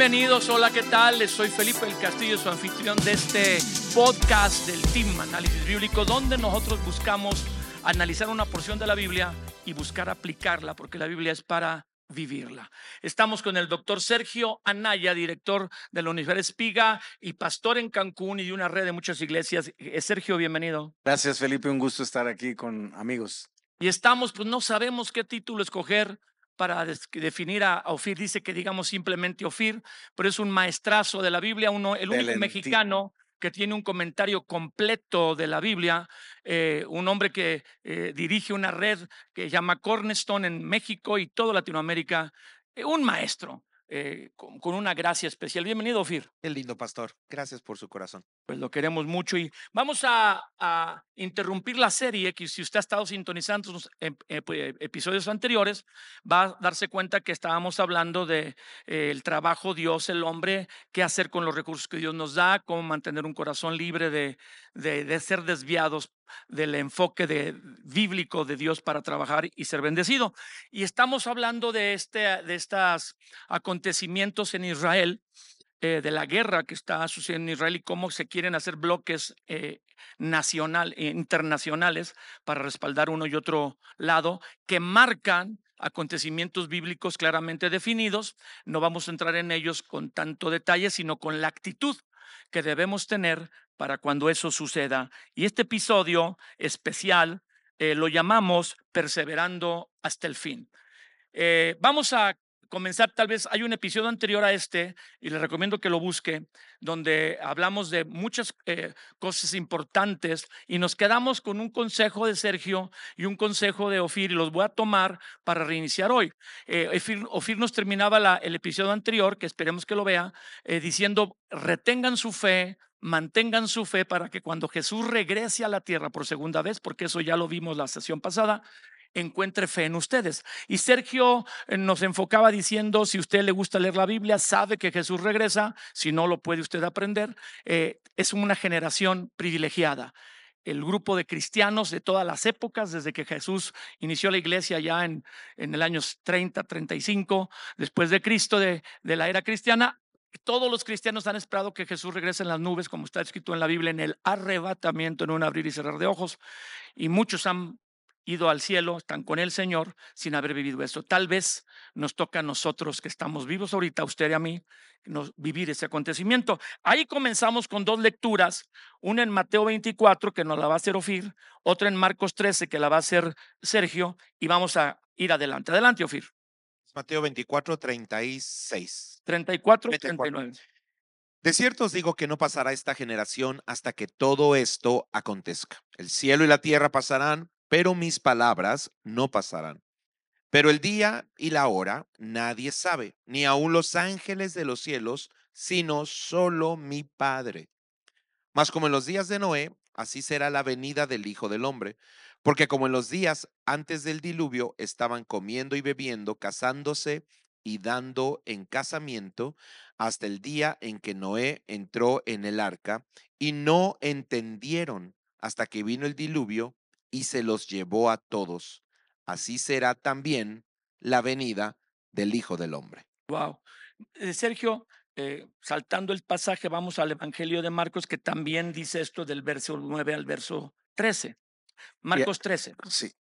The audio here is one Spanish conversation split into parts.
Bienvenidos, hola, ¿qué tal? Soy Felipe El Castillo, su anfitrión de este podcast del Team Análisis Bíblico, donde nosotros buscamos analizar una porción de la Biblia y buscar aplicarla, porque la Biblia es para vivirla. Estamos con el doctor Sergio Anaya, director de la Universidad Espiga y pastor en Cancún y de una red de muchas iglesias. Eh, Sergio, bienvenido. Gracias, Felipe. Un gusto estar aquí con amigos. Y estamos, pues no sabemos qué título escoger para definir a, Ofir. Dice que digamos simplemente Ofir, pero es un maestrazo de la Biblia, uno, el único mexicano que tiene un comentario completo de la Biblia, eh, un hombre que eh, dirige una red que llama Cornerstone en México y toda Latinoamérica, eh, un maestro. Eh, con, una gracia especial. Bienvenido, Fir. El lindo pastor. Gracias por su corazón. Pues lo queremos mucho y vamos a, interrumpir la serie que si usted ha estado sintonizando los pues, episodios anteriores, va a darse cuenta que estábamos hablando de eh, el trabajo Dios, el hombre, qué hacer con los recursos que Dios nos da, cómo mantener un corazón libre de, de, de ser desviados del enfoque de, bíblico de Dios para trabajar y ser bendecido. Y estamos hablando de, este, de estos acontecimientos en Israel, eh, de la guerra que está sucediendo en Israel y cómo se quieren hacer bloques eh, eh, internacionales para respaldar uno y otro lado, que marcan acontecimientos bíblicos claramente definidos. No vamos a entrar en ellos con tanto detalle, sino con la actitud que debemos tener para cuando eso suceda. Y este episodio especial eh, lo llamamos Perseverando hasta el fin. Eh, vamos a comenzar, tal vez hay un episodio anterior a este, y le recomiendo que lo busque, donde hablamos de muchas eh, cosas importantes y nos quedamos con un consejo de Sergio y un consejo de Ofir, y los voy a tomar para reiniciar hoy. Ofir, nos terminaba el episodio anterior, que esperemos que lo vea, diciendo, retengan su fe, mantengan su fe para que cuando Jesús regrese a la tierra por segunda vez, porque eso ya lo vimos la sesión pasada, encuentre fe en ustedes. Y Sergio eh, nos enfocaba diciendo, si usted le gusta leer la Biblia, sabe que Jesús regresa, si no lo puede usted aprender, eh, es una generación privilegiada. El grupo de cristianos de todas las épocas, desde que Jesús inició la iglesia ya en, en el año 30, 35, después de Cristo, de, de la era cristiana, todos los cristianos han esperado que Jesús regrese en las nubes, como está escrito en la Biblia, en el arrebatamiento, en un abrir y cerrar de ojos. Y muchos han ido al cielo, están con el Señor sin haber vivido eso. Tal vez nos toca a nosotros que estamos vivos ahorita, usted y a mí, vivir ese acontecimiento. Ahí comenzamos con dos lecturas, una en Mateo 24, que nos la va a hacer Ofir, otra en Marcos 13, que la va a hacer Sergio, y vamos a ir adelante. Adelante, Ofir. Mateo 24, 36. 34, 39. De cierto os digo que no pasará esta generación hasta que todo esto acontezca. El cielo y la tierra pasarán, pero mis palabras no pasarán. Pero el día y la hora nadie sabe, ni aun los ángeles de los cielos, sino solo mi Padre. Mas como en los días de Noé, así será la venida del Hijo del Hombre. Porque como en los días antes del diluvio estaban comiendo y bebiendo, casándose y dando en casamiento, hasta el día en que Noé entró en el arca, y no entendieron hasta que vino el diluvio y se los llevó a todos. Así será también la venida del Hijo del Hombre. Wow. Eh, Sergio, eh, saltando el pasaje, vamos al Evangelio de Marcos, que también dice esto del verso 9 al verso 13. Marcos 13. Sí.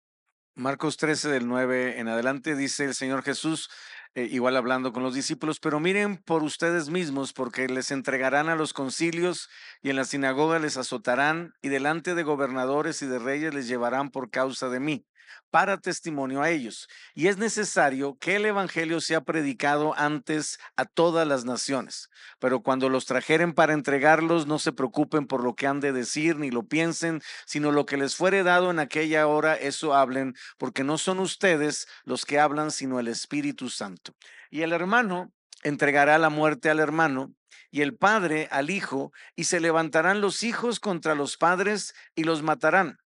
Marcos 13 del 9 en adelante dice el Señor Jesús, eh, igual hablando con los discípulos, pero miren por ustedes mismos, porque les entregarán a los concilios y en la sinagoga les azotarán y delante de gobernadores y de reyes les llevarán por causa de mí para testimonio a ellos. Y es necesario que el Evangelio sea predicado antes a todas las naciones. Pero cuando los trajeren para entregarlos, no se preocupen por lo que han de decir ni lo piensen, sino lo que les fuere dado en aquella hora, eso hablen, porque no son ustedes los que hablan, sino el Espíritu Santo. Y el hermano entregará la muerte al hermano y el padre al hijo, y se levantarán los hijos contra los padres y los matarán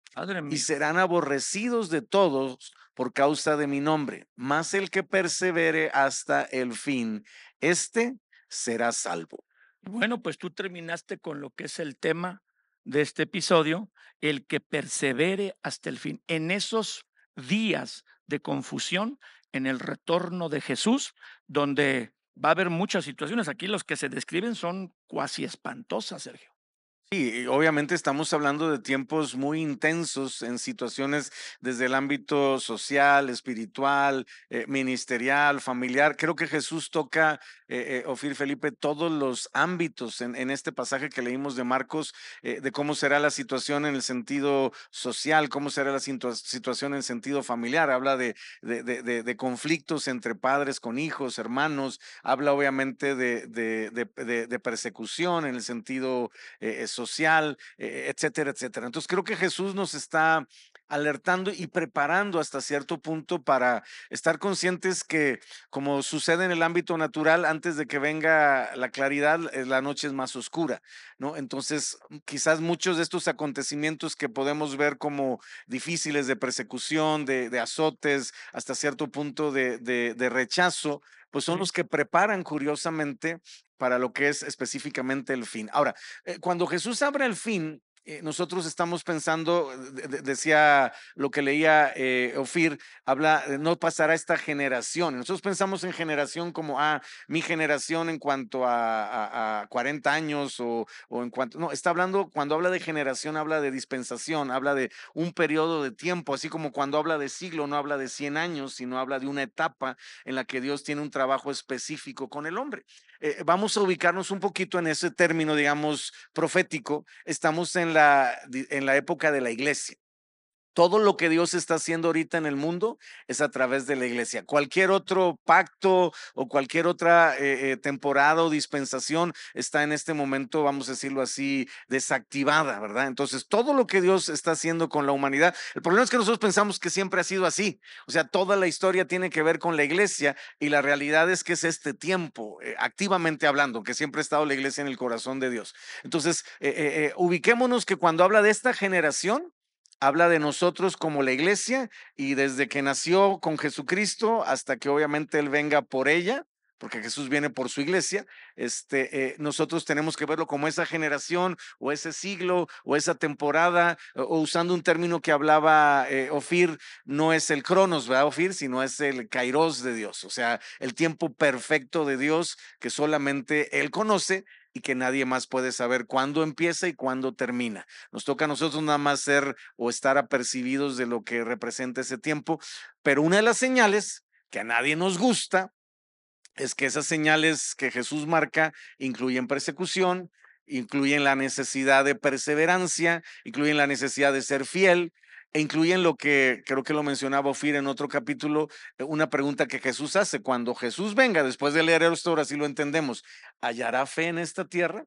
y serán aborrecidos de todos por causa de mi nombre. Mas el que persevere hasta el fin, este será salvo. Bueno, pues tú terminaste con lo que es el tema de este episodio, el que persevere hasta el fin. En esos días de confusión, en el retorno de Jesús, donde va a haber muchas situaciones. Aquí los que se describen son cuasi espantosas, Sergio. Sí, obviamente estamos hablando de tiempos muy intensos en situaciones desde el ámbito social, espiritual, eh, ministerial, familiar. Creo que Jesús toca, eh, eh, Ofir Felipe, todos los ámbitos en, este pasaje que leímos de Marcos, de cómo será la situación en el sentido social, cómo será la situación en sentido familiar. Habla de, de, conflictos entre padres con hijos, hermanos. Habla obviamente de, persecución en el sentido social social, eh, etcétera, etcétera. Entonces creo que Jesús nos está alertando y preparando hasta cierto punto para estar conscientes que como sucede en el ámbito natural, antes de que venga la claridad, eh, la noche es más oscura, ¿no? Entonces, quizás muchos de estos acontecimientos que podemos ver como difíciles de persecución, de, azotes, hasta cierto punto de, de rechazo, pues son los que preparan curiosamente para lo que es específicamente el fin. Ahora, eh, cuando Jesús abre el fin, eh, nosotros estamos pensando, decía lo que leía eh, Ofir, habla, no pasará esta generación. Nosotros pensamos en generación como, ah, mi generación en cuanto a, 40 años o, o, en cuanto, no, está hablando, cuando habla de generación, habla de dispensación, habla de un periodo de tiempo, así como cuando habla de siglo, no habla de 100 años, sino habla de una etapa en la que Dios tiene un trabajo específico con el hombre. Eh, vamos a ubicarnos un poquito en ese término, digamos, profético. Estamos en la, en la época de la iglesia. Todo lo que Dios está haciendo ahorita en el mundo es a través de la iglesia. Cualquier otro pacto o cualquier otra eh, eh, temporada o dispensación está en este momento, vamos a decirlo así, desactivada, ¿verdad? Entonces, todo lo que Dios está haciendo con la humanidad, el problema es que nosotros pensamos que siempre ha sido así. O sea, toda la historia tiene que ver con la iglesia y la realidad es que es este tiempo, eh, activamente hablando, que siempre ha estado la iglesia en el corazón de Dios. Entonces, ubiquémonos que cuando habla de esta generación, habla de nosotros como la iglesia y desde que nació con Jesucristo hasta que obviamente Él venga por ella, porque Jesús viene por su iglesia, este, eh, nosotros tenemos que verlo como esa generación o ese siglo o esa temporada, o, usando un término que hablaba eh, Ofir, no es el cronos, ¿verdad, Ofir? Sino es el kairos de Dios, o sea, el tiempo perfecto de Dios que solamente Él conoce y que nadie más puede saber cuándo empieza y cuándo termina. Nos toca a nosotros nada más ser o estar apercibidos de lo que representa ese tiempo, pero una de las señales que a nadie nos gusta es que esas señales que Jesús marca incluyen persecución, incluyen la necesidad de perseverancia, incluyen la necesidad de ser fiel, e incluyen lo que creo que lo mencionaba Ofir en otro capítulo, eh, una pregunta que Jesús hace. Cuando Jesús venga, después de leer esto, ahora sí lo entendemos, ¿hallará fe en esta tierra?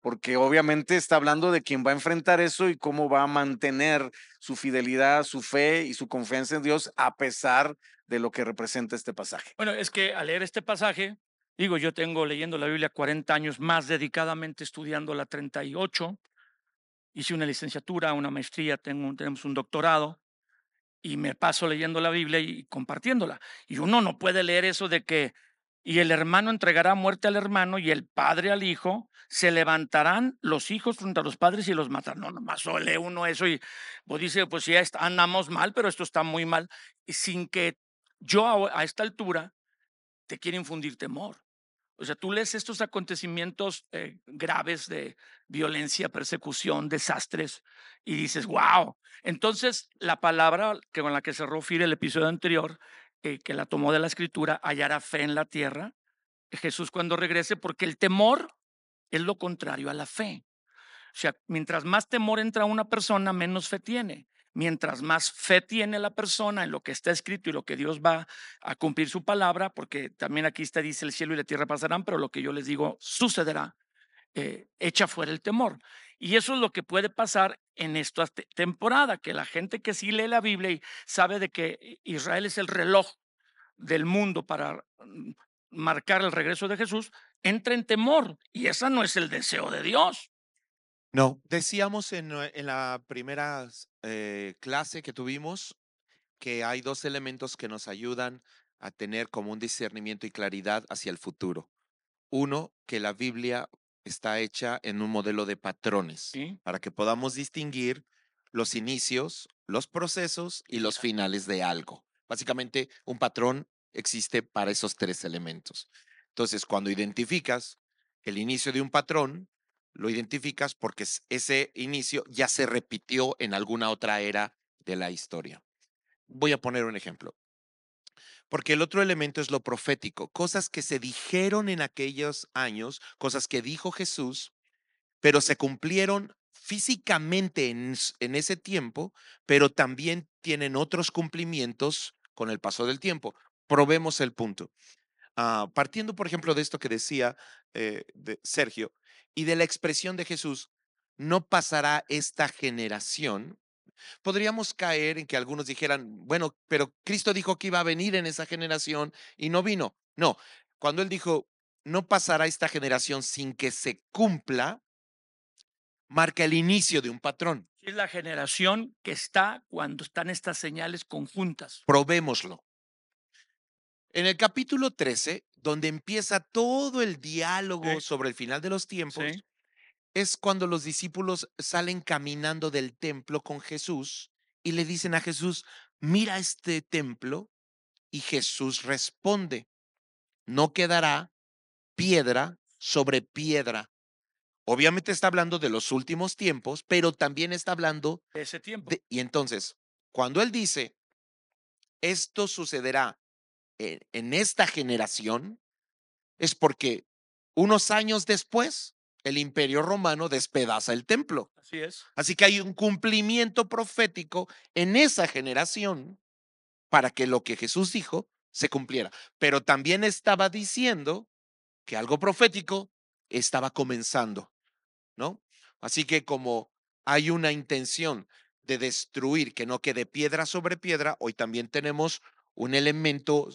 Porque obviamente está hablando de quién va a enfrentar eso y cómo va a mantener su fidelidad, su fe y su confianza en Dios a pesar de lo que representa este pasaje. Bueno, es que al leer este pasaje, digo, yo tengo leyendo la Biblia 40 años más dedicadamente estudiando la 38 hice una licenciatura, una maestría, tengo, tenemos un doctorado y me paso leyendo la Biblia y compartiéndola. Y uno no puede leer eso de que, y el hermano entregará muerte al hermano y el padre al hijo, se levantarán los hijos frente a los padres y los matarán. No, nomás lee uno eso y pues dice, pues ya andamos mal, pero esto está muy mal. Y sin que yo a esta altura te quiera infundir temor. O sea, tú lees estos acontecimientos eh, graves de violencia, persecución, desastres y dices, wow. Entonces, la palabra que con la que cerró Fir el episodio anterior, eh, que la tomó de la escritura, hallará fe en la tierra, Jesús cuando regrese, porque el temor es lo contrario a la fe. O sea, mientras más temor entra una persona, menos fe tiene mientras más fe tiene la persona en lo que está escrito y lo que Dios va a cumplir su palabra, porque también aquí está, dice el cielo y la tierra pasarán, pero lo que yo les digo sucederá, eh, echa fuera el temor. Y eso es lo que puede pasar en esta temporada, que la gente que sí lee la Biblia y sabe de que Israel es el reloj del mundo para mm, marcar el regreso de Jesús, entra en temor. Y ese no es el deseo de Dios. No, decíamos en, la primera eh, clase que tuvimos que hay dos elementos que nos ayudan a tener como un discernimiento y claridad hacia el futuro. Uno, que la Biblia está hecha en un modelo de patrones para que podamos distinguir los inicios, los procesos y los finales de algo. Básicamente, un patrón existe para esos tres elementos. Entonces, cuando identificas el inicio de un patrón, lo identificas porque es- ese inicio ya se repitió en alguna otra era de la historia. Voy a poner un ejemplo. Porque el otro elemento es lo profético, cosas que se dijeron en aquellos años, cosas que dijo Jesús, pero se cumplieron físicamente en ese tiempo, pero también tienen otros cumplimientos con el paso del tiempo. Probemos el punto. Ah, partiendo, por ejemplo, de esto que decía eh, de Sergio y de la expresión de Jesús, no pasará esta generación. Podríamos caer en que algunos dijeran, bueno, pero Cristo dijo que iba a venir en esa generación y no vino. No, cuando él dijo, no pasará esta generación sin que se cumpla, marca el inicio de un patrón. Es la generación que está cuando están estas señales conjuntas. Probémoslo. En el capítulo 13, donde empieza todo el diálogo Sí. sobre el final de los tiempos, Sí. es cuando los discípulos salen caminando del templo con Jesús y le dicen a Jesús, mira este templo. Y Jesús responde, no quedará piedra sobre piedra. Obviamente está hablando de los últimos tiempos, pero también está hablando de ese tiempo. de- y entonces, cuando él dice, esto sucederá en, en esta generación, es porque unos años después, el imperio romano despedaza el templo. Así es. Así que hay un cumplimiento profético en esa generación para que lo que Jesús dijo se cumpliera. Pero también estaba diciendo que algo profético estaba comenzando, ¿no? Así que como hay una intención de destruir, que no quede piedra sobre piedra, hoy también tenemos un elemento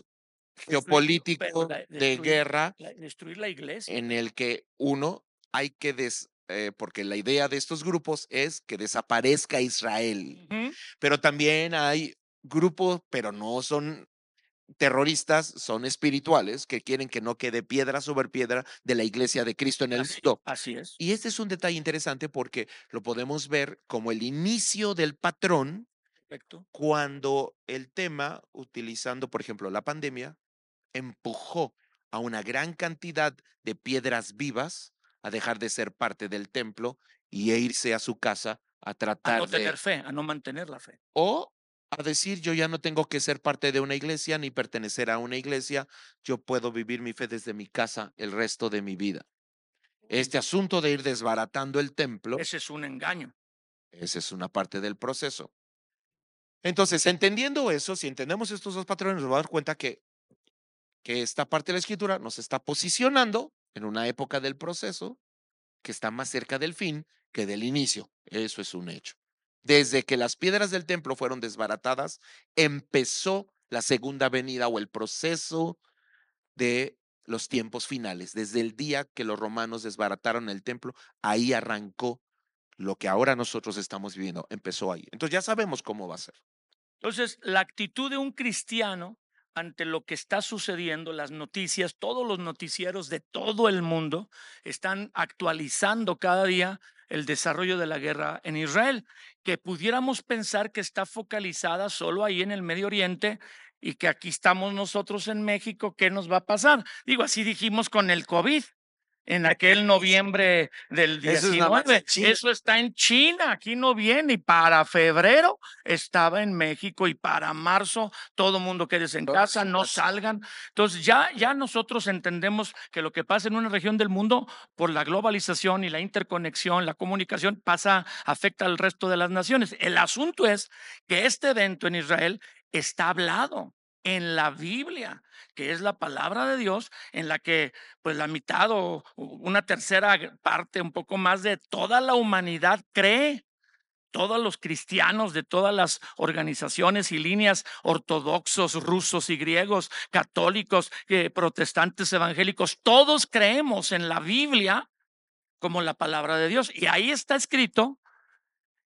geopolítico la- de guerra La- destruir la iglesia. en el que uno hay que des, eh, porque la idea de estos grupos es que desaparezca Israel, pero también hay grupos, pero no son terroristas, son espirituales que quieren que no quede piedra sobre piedra de la iglesia de Cristo en el mundo. así es. Y este es un detalle interesante porque lo podemos ver como el inicio del patrón Perfecto. cuando el tema, utilizando por ejemplo la pandemia, empujó a una gran cantidad de piedras vivas a dejar de ser parte del templo y a irse a su casa a A tratar no de tener fe, a no mantener la fe. o a decir yo ya no tengo que ser parte de una iglesia ni pertenecer a una iglesia, yo puedo vivir mi fe desde mi casa el resto de mi vida. Este asunto de ir desbaratando el templo, Ese es un engaño. esa es una parte del proceso. Entonces, entendiendo eso, si entendemos estos dos patrones, nos vamos a dar cuenta que, que esta parte de la escritura nos está posicionando en una época del proceso que está más cerca del fin que del inicio. Eso es un hecho. Desde que las piedras del templo fueron desbaratadas, empezó la segunda venida o el proceso de los tiempos finales. Desde el día que los romanos desbarataron el templo, ahí arrancó lo que ahora nosotros estamos viviendo. Empezó ahí. Entonces ya sabemos cómo va a ser. Entonces, la actitud de un cristiano ante lo que está sucediendo, las noticias, todos los noticieros de todo el mundo están actualizando cada día el desarrollo de la guerra en Israel, que pudiéramos pensar que está focalizada solo ahí en el Medio Oriente y que aquí estamos nosotros en México, ¿qué nos va a pasar? Digo, así dijimos con el COVID. En aquel noviembre del Eso es nada más en 19. China. Eso está en China, aquí no viene. Y para febrero estaba en México y para marzo todo mundo quédese en casa, no salgan. Entonces ya, ya nosotros entendemos que lo que pasa en una región del mundo por la globalización y la interconexión, la comunicación, pasa, afecta al resto de las naciones. El asunto es que este evento en Israel está hablado en la Biblia, que es la palabra de Dios, en la que pues la mitad o una tercera parte, un poco más de toda la humanidad cree todos los cristianos de todas las organizaciones y líneas ortodoxos, rusos y griegos, católicos, eh, protestantes, evangélicos, todos creemos en la Biblia como la palabra de Dios. Y ahí está escrito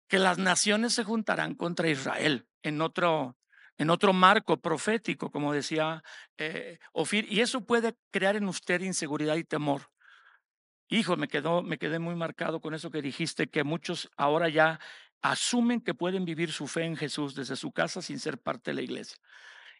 que las naciones se juntarán contra Israel en otro, en otro marco profético, como decía eh, Ofir, y eso puede crear en usted inseguridad y temor. Hijo, me, quedé muy marcado con eso que dijiste, que muchos ahora ya asumen que pueden vivir su fe en Jesús desde su casa sin ser parte de la iglesia.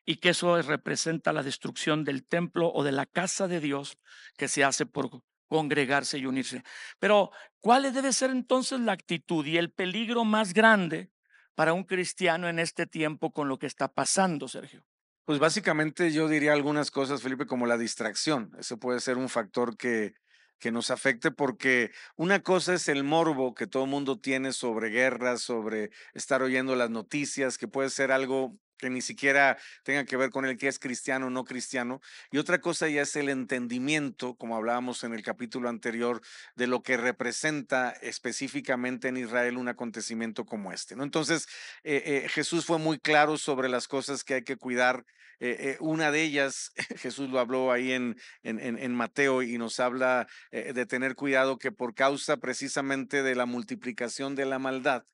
y que eso representa la destrucción del templo o de la casa de Dios que se hace por congregarse y unirse. Pero, ¿cuál debe ser entonces la actitud y el peligro más grande para un cristiano en este tiempo con lo que está pasando, Sergio? Pues básicamente yo diría algunas cosas, Felipe, como la distracción. Ese puede ser un factor que, que nos afecte porque una cosa es el morbo que todo el mundo tiene sobre guerras, sobre estar oyendo las noticias, que puede ser algo que ni siquiera tenga que ver con el que es cristiano o no cristiano. Y otra cosa ya es el entendimiento, como hablábamos en el capítulo anterior, de lo que representa específicamente en Israel un acontecimiento como este. ¿no? Entonces, eh, eh, Jesús fue muy claro sobre las cosas que hay que cuidar. Eh, una de ellas, Jesús lo habló ahí en, en, en Mateo y nos habla de tener cuidado que por causa precisamente de la multiplicación de la maldad,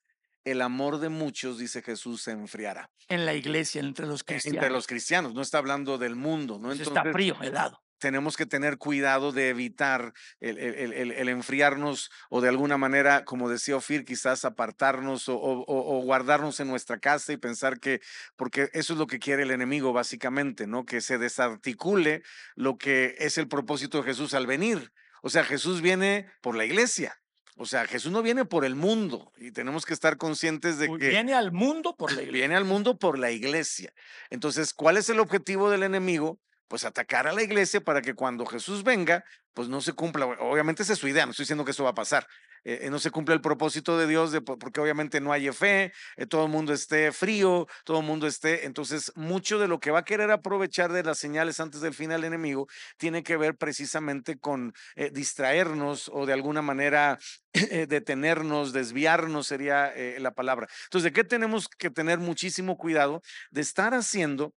el amor de muchos, dice Jesús, se enfriará. En la iglesia, entre los cristianos. Entre los cristianos, no está hablando del mundo, ¿no? Entonces, está frío, helado. Tenemos que tener cuidado de evitar el, el, enfriarnos o de alguna manera, como decía Ofir, quizás apartarnos o, o, guardarnos en nuestra casa y pensar que, porque eso es lo que quiere el enemigo básicamente, ¿no? Que se desarticule lo que es el propósito de Jesús al venir. O sea, Jesús viene por la iglesia, o sea, Jesús no viene por el mundo y tenemos que estar conscientes de que... Viene al mundo por la iglesia. Viene al mundo por la iglesia. Entonces, ¿cuál es el objetivo del enemigo? Pues atacar a la iglesia para que cuando Jesús venga, pues no se cumpla. Obviamente esa es su idea, no estoy diciendo que eso va a pasar. Eh, eh, no se cumple el propósito de Dios de, porque obviamente no hay fe, eh, todo el mundo esté frío, todo el mundo esté. Entonces, mucho de lo que va a querer aprovechar de las señales antes del fin del enemigo tiene que ver precisamente con distraernos o de alguna manera detenernos, desviarnos sería la palabra. Entonces, ¿de qué tenemos que tener muchísimo cuidado? De estar haciendo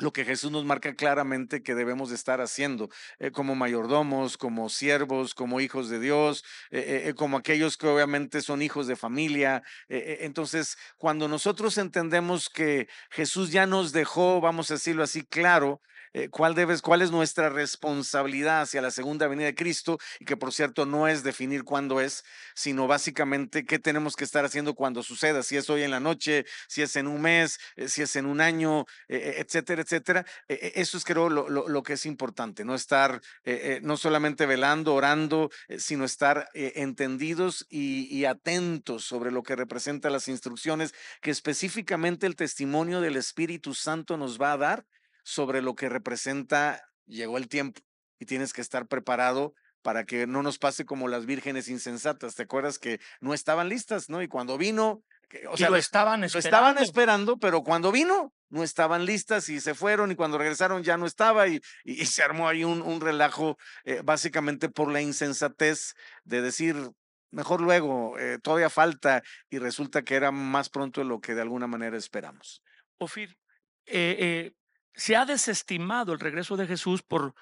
lo que Jesús nos marca claramente que debemos de estar haciendo eh, como mayordomos, como siervos, como hijos de Dios, eh, eh, como aquellos que obviamente son hijos de familia. entonces, cuando nosotros entendemos que Jesús ya nos dejó, vamos a decirlo así, claro, eh, cuál, debes, cuál es nuestra responsabilidad hacia la segunda venida de Cristo y que por cierto no es definir cuándo es, sino básicamente qué tenemos que estar haciendo cuando suceda, si es hoy en la noche, si es en un mes, eh, si es en un año, eh, etcétera, etcétera. eso es creo lo, que es importante, no estar no solamente velando, orando, sino estar entendidos y, y atentos sobre lo que representa las instrucciones que específicamente el testimonio del Espíritu Santo nos va a dar sobre lo que representa, llegó el tiempo y tienes que estar preparado para que no nos pase como las vírgenes insensatas. ¿Te acuerdas que no estaban listas, no? Y cuando vino, o sea, lo estaban esperando. Lo estaban esperando, pero cuando vino, no estaban listas y se fueron y cuando regresaron ya no estaba y, y, se armó ahí un, un relajo eh, básicamente por la insensatez de decir, mejor luego, eh, todavía falta y resulta que era más pronto de lo que de alguna manera esperamos. Ofir, eh, eh se ha desestimado el regreso de Jesús por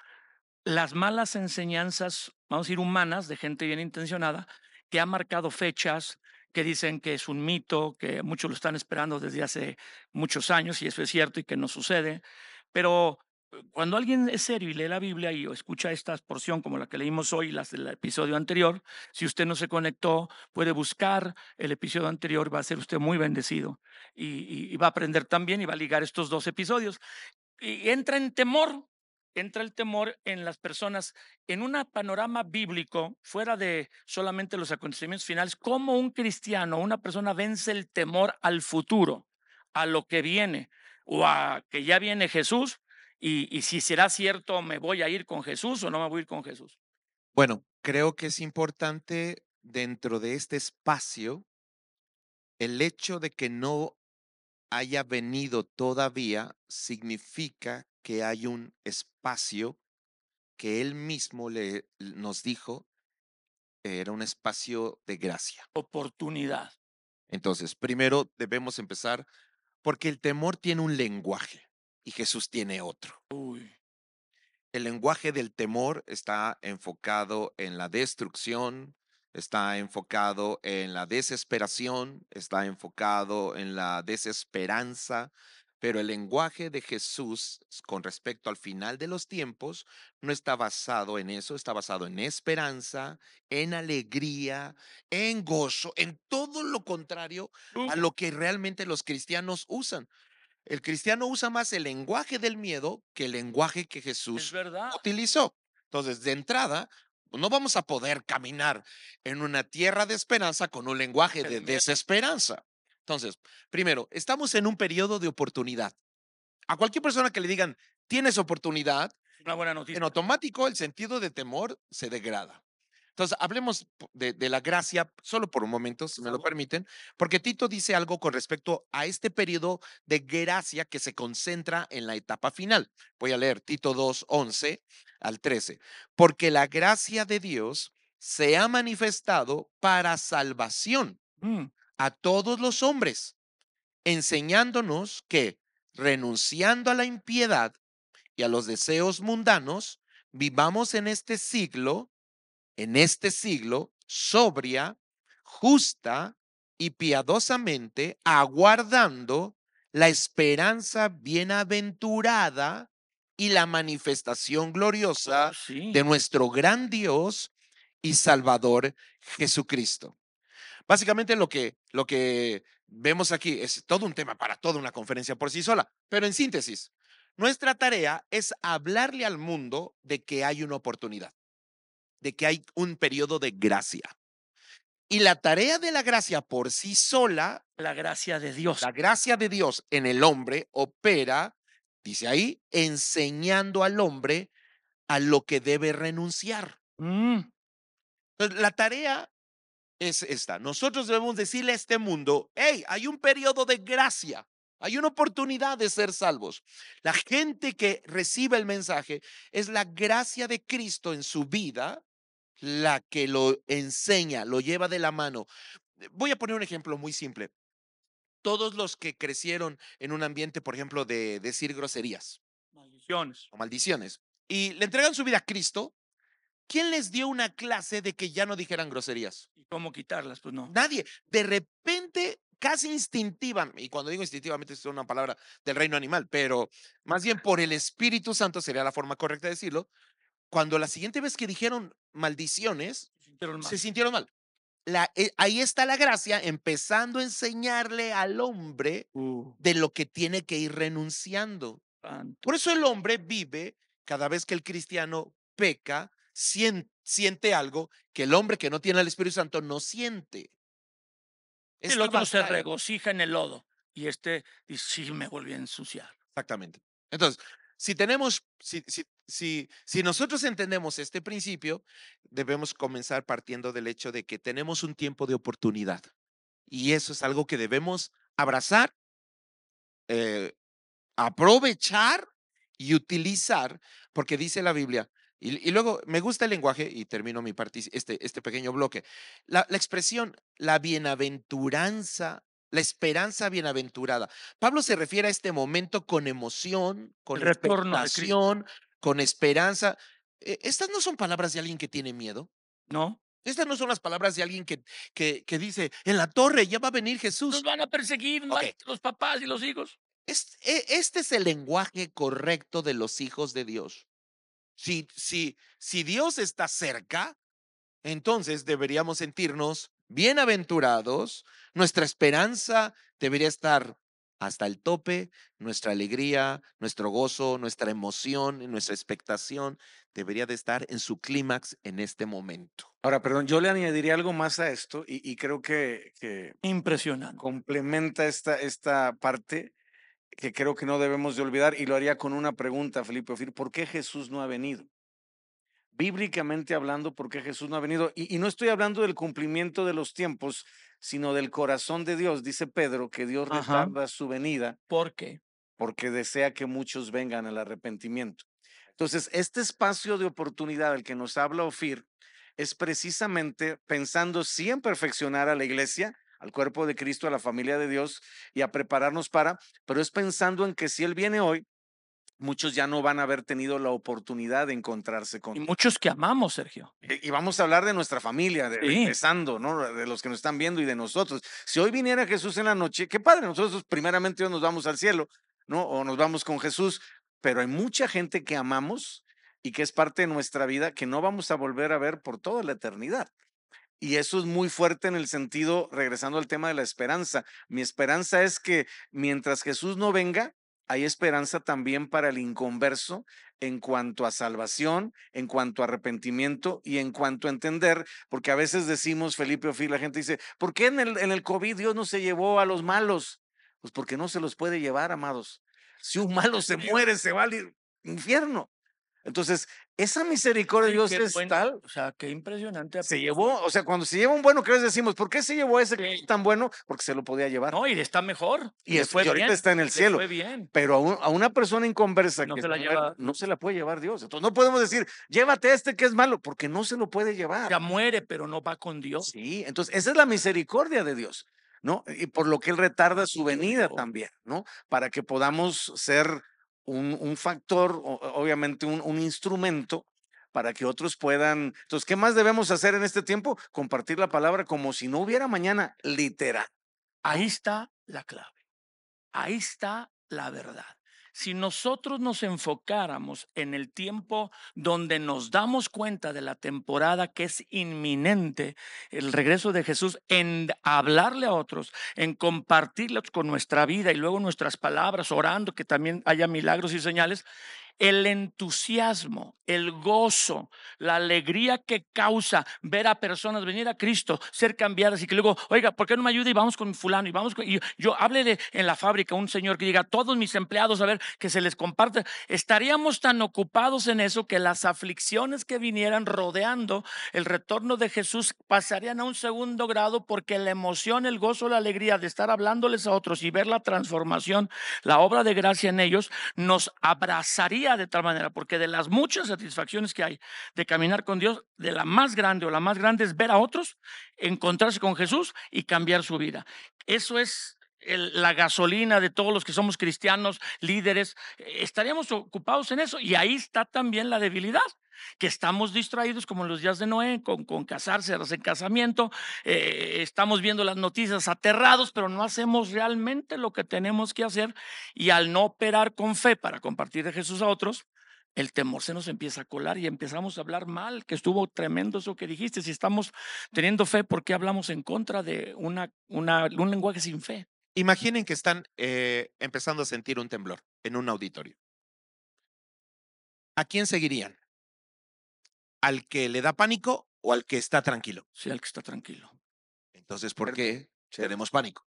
las malas enseñanzas, vamos a decir, humanas, de gente bien intencionada, que ha marcado fechas, que dicen que es un mito, que muchos lo están esperando desde hace muchos años, y eso es cierto y que no sucede. Pero eh, cuando alguien es serio y lee la Biblia y escucha esta porción como la que leímos hoy, las del episodio anterior, si usted no se conectó, puede buscar el episodio anterior, va a ser usted muy bendecido y, y va a aprender también y va a ligar estos dos episodios y entra en temor, entra el temor en las personas en un panorama bíblico, fuera de solamente los acontecimientos finales, cómo un cristiano, una persona vence el temor al futuro, a lo que viene, o a que ya viene Jesús, y, si será cierto, me voy a ir con Jesús o no me voy a ir con Jesús. Bueno, creo que es importante dentro de este espacio el hecho de que no haya venido todavía significa que hay un espacio que él mismo le, nos dijo era un espacio de gracia. Oportunidad. Entonces, primero debemos empezar porque el temor tiene un lenguaje y Jesús tiene otro. El lenguaje del temor está enfocado en la destrucción, está enfocado en la desesperación, está enfocado en la desesperanza, pero el lenguaje de Jesús con respecto al final de los tiempos no está basado en eso, está basado en esperanza, en alegría, en gozo, en todo lo contrario a lo que realmente los cristianos usan. el cristiano usa más el lenguaje del miedo que el lenguaje que Es Jesús utilizó. Entonces, de entrada, no vamos a poder caminar en una tierra de esperanza con un lenguaje De desesperanza. Entonces, primero, estamos en un periodo de oportunidad. A cualquier persona que le digan, tienes oportunidad, Es una buena noticia. en automático el sentido de temor se degrada. Entonces, hablemos de, de la gracia solo por un momento, si me lo permiten, porque Tito dice algo con respecto a este periodo de gracia que se concentra en la etapa final. Voy a leer Tito 2, 11 al 13. Porque la gracia de Dios se ha manifestado para salvación Mm, a todos los hombres, enseñándonos que, renunciando a la impiedad y a los deseos mundanos, vivamos en este siglo, en este siglo, sobria, justa y piadosamente, aguardando la esperanza bienaventurada y la manifestación gloriosa oh, sí. de nuestro gran Dios y Salvador Jesucristo. Básicamente lo que, lo que vemos aquí es todo un tema para toda una conferencia por sí sola, pero en síntesis, nuestra tarea es hablarle al mundo de que hay una oportunidad, de que hay un periodo de gracia. Y la tarea de la gracia por sí sola, La gracia de Dios. la gracia de Dios en el hombre opera, dice ahí, enseñando al hombre a lo que debe renunciar. Mm, Entonces, la tarea es esta. Nosotros debemos decirle a este mundo, hey, hay un periodo de gracia, hay una oportunidad de ser salvos. La gente que recibe el mensaje es la gracia de Cristo en su vida la que lo enseña, lo lleva de la mano. Voy a poner un ejemplo muy simple. Todos los que crecieron en un ambiente, por ejemplo, de decir groserías maldiciones. o maldiciones y le entregan su vida a Cristo, ¿quién les dio una clase de que ya no dijeran groserías? ¿Y cómo quitarlas? Pues no. Nadie. De repente, casi instintivamente, y cuando digo instintivamente es una palabra del reino animal, pero más bien por el Espíritu Santo sería la forma correcta de decirlo, cuando la siguiente vez que dijeron maldiciones, Se sintieron mal. se sintieron mal. La- eh, ahí está la gracia, empezando a enseñarle al hombre Uh, de lo que tiene que ir renunciando. Por eso el hombre vive cada vez que el cristiano peca, sien- siente algo que el hombre que no tiene el Espíritu Santo no siente. El otro se regocija en el lodo. Y este dice, sí, me volví a ensuciar. Exactamente. Entonces, si tenemos, si, si, si, si nosotros entendemos este principio, debemos comenzar partiendo del hecho de que tenemos un tiempo de oportunidad. Y eso es algo que debemos abrazar, eh, aprovechar y utilizar, porque dice la Biblia, y, y luego me gusta el lenguaje, y termino mi este, este pequeño bloque, la, la expresión, la bienaventuranza, la esperanza bienaventurada. Pablo se refiere a este momento con emoción, con retorno expectación, con esperanza. Eh, Estas no son palabras de alguien que tiene miedo. ¿No? Estas no son las palabras de alguien que, que, que dice, en la torre ya va a venir Nos Jesús. van a perseguir los papás y los hijos. Es- e- Este es el lenguaje correcto de los hijos de Dios. Si, si, si Dios está cerca, entonces deberíamos sentirnos bienaventurados. Nuestra esperanza debería estar hasta el tope. Nuestra alegría, nuestro gozo, nuestra emoción y nuestra expectación debería de estar en su clímax en este momento. Ahora, perdón, yo le añadiría algo más a esto y, y creo que, que Impresionante. complementa esta, esta parte que creo que no debemos de olvidar y lo haría con una pregunta, Felipe Ofir, ¿por qué Jesús no ha venido? Bíblicamente hablando, ¿por qué Jesús no ha venido? Y, y no estoy hablando del cumplimiento de los tiempos, sino del corazón de Dios. Dice Pedro que Dios retarda su venida ¿Por qué? porque desea que muchos vengan al arrepentimiento. Entonces, este espacio de oportunidad del que nos habla Ofir es precisamente pensando sí en perfeccionar a la iglesia, al cuerpo de Cristo, a la familia de Dios y a prepararnos para, pero es pensando en que si Él viene hoy, muchos ya no van a haber tenido la oportunidad de encontrarse con Y muchos que amamos, Sergio. Y y vamos a hablar de nuestra familia, de, Sí. empezando, ¿no? De los que nos están viendo y de nosotros. Si hoy viniera Jesús en la noche, qué padre, nosotros primeramente nos vamos al cielo, ¿no? O nos vamos con Jesús, pero hay mucha gente que amamos y que es parte de nuestra vida que no vamos a volver a ver por toda la eternidad. Y eso es muy fuerte en el sentido, regresando al tema de la esperanza. Mi esperanza es que mientras Jesús no venga, hay esperanza también para el inconverso en cuanto a salvación, en cuanto a arrepentimiento y en cuanto a entender, porque a veces decimos, Felipe Ofil, la gente dice, ¿por qué en el, en el COVID Dios no se llevó a los malos? Pues porque no se los puede llevar, amados. Si un malo se muere, se va al infierno. Entonces, esa misericordia de Dios es buen- tal. O sea, qué impresionante. Se llevó, o sea, cuando se lleva un bueno, ¿qué les decimos? ¿Por qué se llevó ese que Sí. tan bueno? Porque se lo podía llevar. No, y está mejor. y, es- fue y ahorita bien, está en el cielo. Fue bien. Pero a, un- a una persona inconversa No que se la lleva- no se la puede llevar Dios. Entonces no podemos decir, llévate este que es malo, porque no se lo puede llevar. Ya muere, pero no va con Dios. Sí, entonces esa es la misericordia de Dios, ¿no? Y por lo que Él retarda su venida también, ¿no? Para que podamos ser un, un factor, obviamente un, un instrumento para que otros puedan. Entonces, ¿qué más debemos hacer en este tiempo? Compartir la palabra como si no hubiera mañana, literal. Ahí está la clave. Ahí está la verdad. Si nosotros nos enfocáramos en el tiempo donde nos damos cuenta de la temporada que es inminente, el regreso de Jesús, en hablarle a otros, en compartirlos con nuestra vida y luego nuestras palabras, orando que también haya milagros y señales, el entusiasmo, el gozo, la alegría que causa ver a personas venir a Cristo, ser cambiadas y que luego, oiga, ¿por qué no me ayuda y vamos con fulano y vamos con, y yo háblele en la fábrica un señor que diga todos mis empleados a ver que se les comparte. Estaríamos tan ocupados en eso que las aflicciones que vinieran rodeando el retorno de Jesús pasarían a un segundo grado porque la emoción, el gozo, la alegría de estar hablándoles a otros y ver la transformación, la obra de gracia en ellos, nos abrazaría de tal manera, porque de las muchas satisfacciones que hay de caminar con Dios, de la más grande o la más grande es ver a otros, encontrarse con Jesús y cambiar su vida. Eso es la gasolina de todos los que somos cristianos, líderes, eh, estaríamos ocupados en eso y ahí está también la debilidad que estamos distraídos como en los días de Noé, con, casarse, en casamiento, eh, estamos viendo las noticias aterrados, pero no hacemos realmente lo que tenemos que hacer y al no operar con fe para compartir de Jesús a otros, el temor se nos empieza a colar y empezamos a hablar mal, que estuvo tremendo eso que dijiste, si estamos teniendo fe, ¿por qué hablamos en contra de un lenguaje sin fe? Imaginen que están eh, empezando a sentir un temblor en un auditorio. ¿A quién seguirían? ¿Al que le da pánico o al que está tranquilo? Sí, al que está tranquilo. Entonces, ¿por qué cierto. tenemos pánico?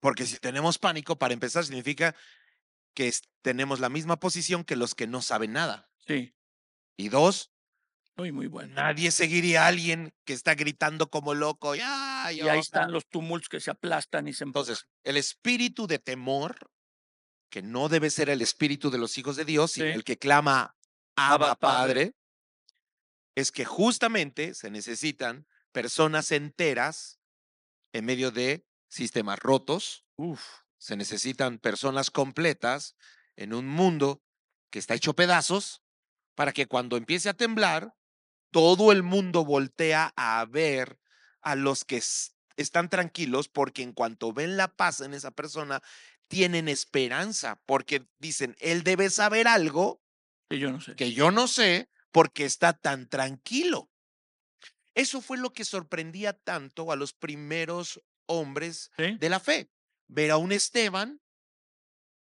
Porque si tenemos pánico, para empezar, significa que tenemos la misma posición que los que no saben nada. Sí, Y dos, muy, muy bueno. nadie seguiría a alguien que está gritando como loco. Y, "Ay, Y ahí ahora". están los tumultos que se aplastan y se empujan. Entonces, el espíritu de temor, que no debe ser el espíritu de los hijos de Dios, sino Sí. el que clama Abba, Abba Padre". Padre, es que justamente se necesitan personas enteras en medio de sistemas rotos, Uf, se necesitan personas completas en un mundo que está hecho pedazos para que cuando empiece a temblar, todo el mundo voltea a ver a los que están tranquilos porque en cuanto ven la paz en esa persona, tienen esperanza porque dicen, él debe saber algo que yo no sé. que yo no sé porque está tan tranquilo. Eso fue lo que sorprendía tanto a los primeros hombres ¿Sí? de la fe. Ver a un Esteban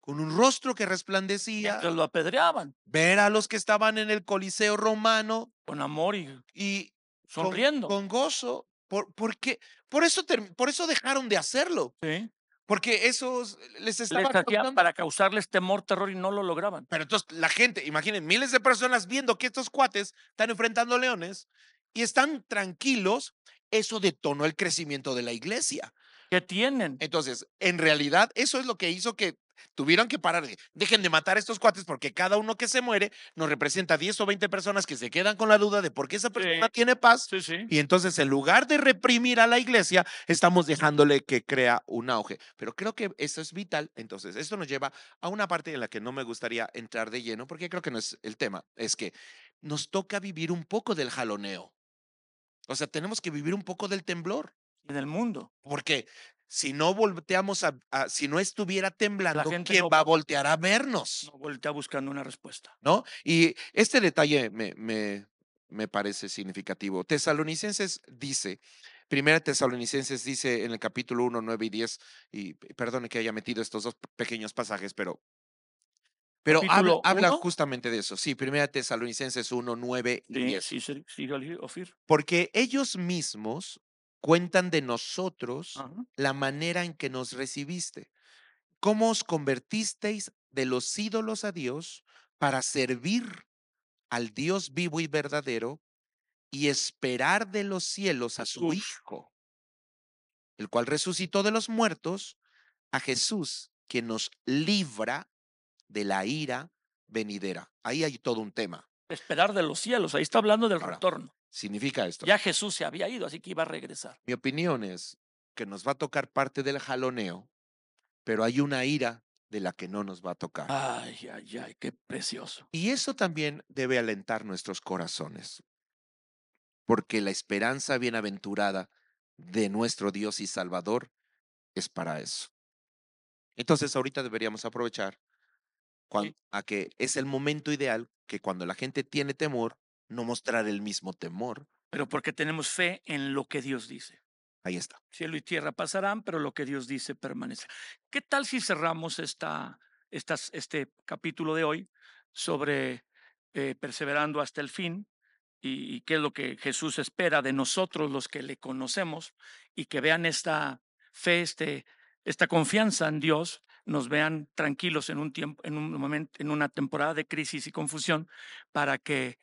con un rostro que resplandecía, Mientras lo apedreaban ver a los que estaban en el Coliseo romano con amor y y sonriendo. con, gozo. ¿Por, por qué? Por eso, por eso dejaron de hacerlo, Sí. Porque esos les Les estaba hacían causando- para causarles temor, terror y no lo lograban. Pero entonces la gente, imaginen, miles de personas viendo que estos cuates están enfrentando leones y están tranquilos, eso detonó el crecimiento de la iglesia. ¿Qué tienen? Entonces, en realidad, eso es lo que hizo que tuvieron que parar. de, Dejen de matar a estos cuates porque cada uno que se muere nos representa 10 o 20 personas que se quedan con la duda de por qué esa persona Sí. tiene paz. Sí, sí. Y entonces, en lugar de reprimir a la iglesia, estamos dejándole que crea un auge. Pero creo que eso es vital. Entonces, esto nos lleva a una parte en la que no me gustaría entrar de lleno, porque creo que no es el tema. Es que nos toca vivir un poco del jaloneo. O sea, tenemos que vivir un poco del temblor. En el mundo. Porque si no volteamos a, a- si no estuviera temblando, gente ¿quién no va a voltear a vernos? No voltea buscando una respuesta. ¿No? Y este detalle me, me, me parece significativo. Tesalonicenses dice, primera Tesalonicenses dice en el capítulo 1, 9 y 10, y perdone que haya metido estos dos pequeños pasajes, pero Pero habla, habla justamente de eso. Sí, primera Tesalonicenses 1, 9 y Sí, 10. sí, sí, Ofir. Porque ellos mismos cuentan de nosotros Ajá. la manera en que nos recibiste, cómo os convertisteis de los ídolos a Dios para servir al Dios vivo y verdadero y esperar de los cielos a su. Hijo, el cual resucitó de los muertos, a Jesús, quien nos libra de la ira venidera. Ahí hay todo un tema. Esperar de los cielos. Ahí está hablando del Ahora, retorno. Significa esto. Ya Jesús se había ido, así que iba a regresar. Mi opinión es que nos va a tocar parte del jaloneo, pero hay una ira de la que no nos va a tocar. Ay, ay, ay, qué precioso. Y eso también debe alentar nuestros corazones, porque la esperanza bienaventurada de nuestro Dios y Salvador es para eso. Entonces ahorita deberíamos aprovechar a que es el momento ideal que cuando la gente tiene temor, no mostrar el mismo temor. Pero porque tenemos fe en lo que Dios dice. Ahí está. Cielo y tierra pasarán, pero lo que Dios dice permanece. ¿Qué tal si cerramos esta, estas- este capítulo de hoy sobre eh, perseverando hasta el fin y, y qué es lo que Jesús espera de nosotros, los que le conocemos, y que vean esta fe, este, esta confianza en Dios, nos vean tranquilos en un tiempo, en un momento, en una temporada de crisis y confusión, para que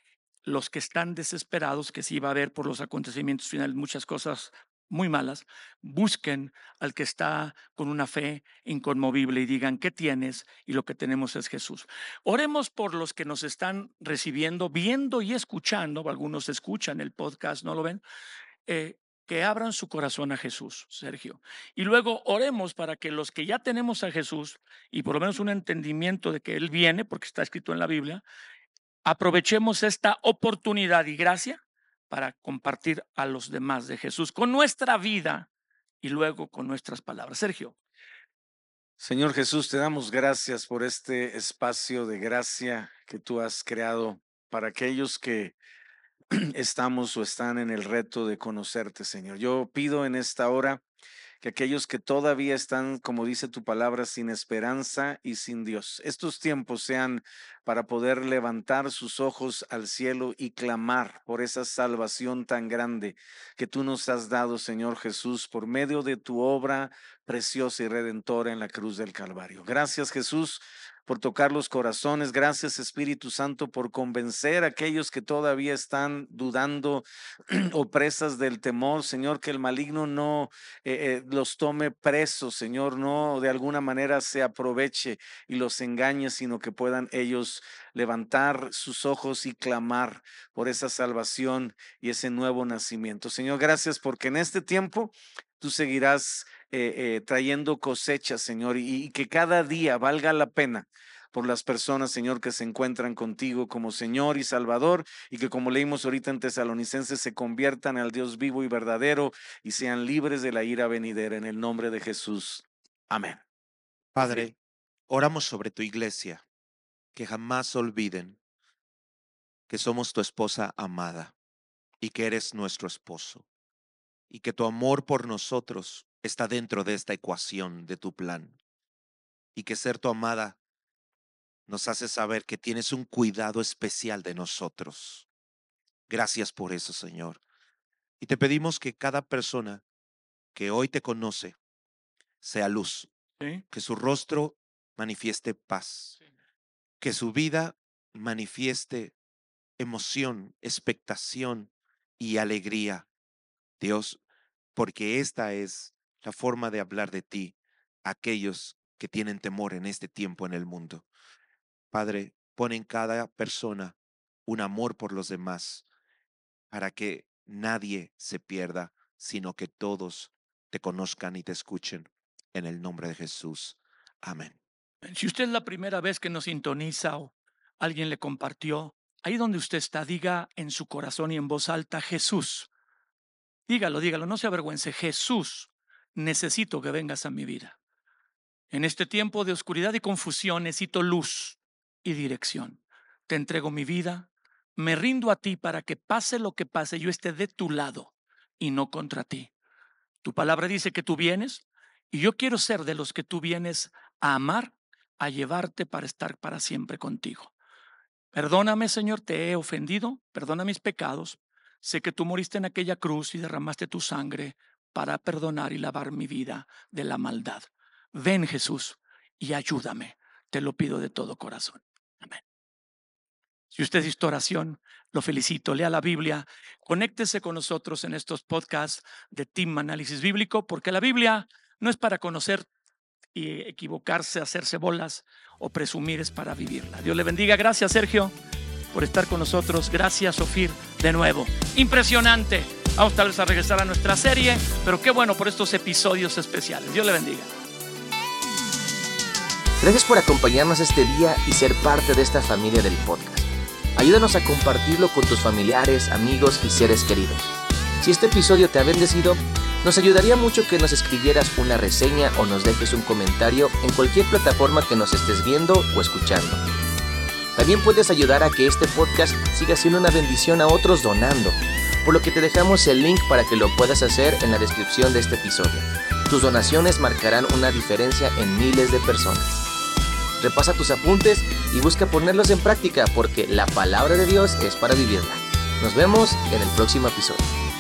los que están desesperados, que sí va a haber por los acontecimientos finales muchas cosas muy malas, busquen al que está con una fe inconmovible y digan, ¿qué tienes? Y lo que tenemos es Jesús. Oremos por los que nos están recibiendo, viendo y escuchando, algunos escuchan el podcast, ¿no lo ven? Eh, que abran su corazón a Jesús, Sergio. Y luego oremos para que los que ya tenemos a Jesús y por lo menos un entendimiento de que Él viene, porque está escrito en la Biblia, aprovechemos esta oportunidad y gracia para compartir a los demás de Jesús con nuestra vida y luego con nuestras palabras. Sergio. Señor Jesús, te damos gracias por este espacio de gracia que tú has creado para aquellos que estamos o están en el reto de conocerte, Señor. Yo pido en esta hora que aquellos que todavía están, como dice tu palabra, sin esperanza y sin Dios, estos tiempos sean para poder levantar sus ojos al cielo y clamar por esa salvación tan grande que tú nos has dado, Señor Jesús, por medio de tu obra preciosa y redentora en la cruz del Calvario. Gracias, Jesús, por tocar los corazones. Gracias, Espíritu Santo, por convencer a aquellos que todavía están dudando o presas del temor, Señor, que el maligno no eh, eh, los tome presos, Señor, no de alguna manera se aproveche y los engañe, sino que puedan ellos levantar sus ojos y clamar por esa salvación y ese nuevo nacimiento. Señor, gracias porque en este tiempo tú seguirás eh, eh, trayendo cosechas, Señor, y, y que cada día valga la pena por las personas, Señor, que se encuentran contigo como Señor y Salvador y que como leímos ahorita en Tesalonicenses se conviertan al Dios vivo y verdadero y sean libres de la ira venidera en el nombre de Jesús. Amén. Padre, oramos sobre tu iglesia, que jamás olviden que somos tu esposa amada y que eres nuestro esposo, y que tu amor por nosotros está dentro de esta ecuación de tu plan, y que ser tu amada nos hace saber que tienes un cuidado especial de nosotros. Gracias por eso, Señor. Y te pedimos que cada persona que hoy te conoce sea luz, ¿sí? que su rostro manifieste paz, que su vida manifieste emoción, expectación y alegría. Dios, porque esta es la forma de hablar de ti a aquellos que tienen temor en este tiempo en el mundo. Padre, pon en cada persona un amor por los demás para que nadie se pierda, sino que todos te conozcan y te escuchen. En el nombre de Jesús. Amén. Si usted es la primera vez que nos sintoniza o alguien le compartió, ahí donde usted está, diga en su corazón y en voz alta, Jesús. Dígalo, dígalo, no se avergüence. Jesús, necesito que vengas a mi vida. En este tiempo de oscuridad y confusión necesito luz y dirección. Te entrego mi vida, me rindo a ti para que pase lo que pase, yo esté de tu lado y no contra ti. Tu palabra dice que tú vienes y yo quiero ser de los que tú vienes a amar, a llevarte para estar para siempre contigo. Perdóname, Señor, te he ofendido, perdona mis pecados. Sé que tú moriste en aquella cruz y derramaste tu sangre para perdonar y lavar mi vida de la maldad. Ven, Jesús, y ayúdame. Te lo pido de todo corazón. Amén. Si usted hizo oración, lo felicito. Lea la Biblia. Conéctese con nosotros en estos podcasts de Team Análisis Bíblico, porque la Biblia no es para conocer y equivocarse, hacerse bolas o presumir, es para vivirla. Dios le bendiga. Gracias, Sergio, por estar con nosotros. Gracias, Sofir, de nuevo. Impresionante. Vamos tal vez a regresar a nuestra serie, pero qué bueno por estos episodios especiales. Dios le bendiga. Gracias por acompañarnos este día y ser parte de esta familia del podcast. Ayúdanos a compartirlo con tus familiares, amigos y seres queridos. Si este episodio te ha bendecido, nos ayudaría mucho que nos escribieras una reseña o nos dejes un comentario en cualquier plataforma que nos estés viendo o escuchando. También puedes ayudar a que este podcast siga siendo una bendición a otros donando, por lo que te dejamos el link para que lo puedas hacer en la descripción de este episodio. Tus donaciones marcarán una diferencia en miles de personas. Repasa tus apuntes y busca ponerlos en práctica porque la palabra de Dios es para vivirla. Nos vemos en el próximo episodio.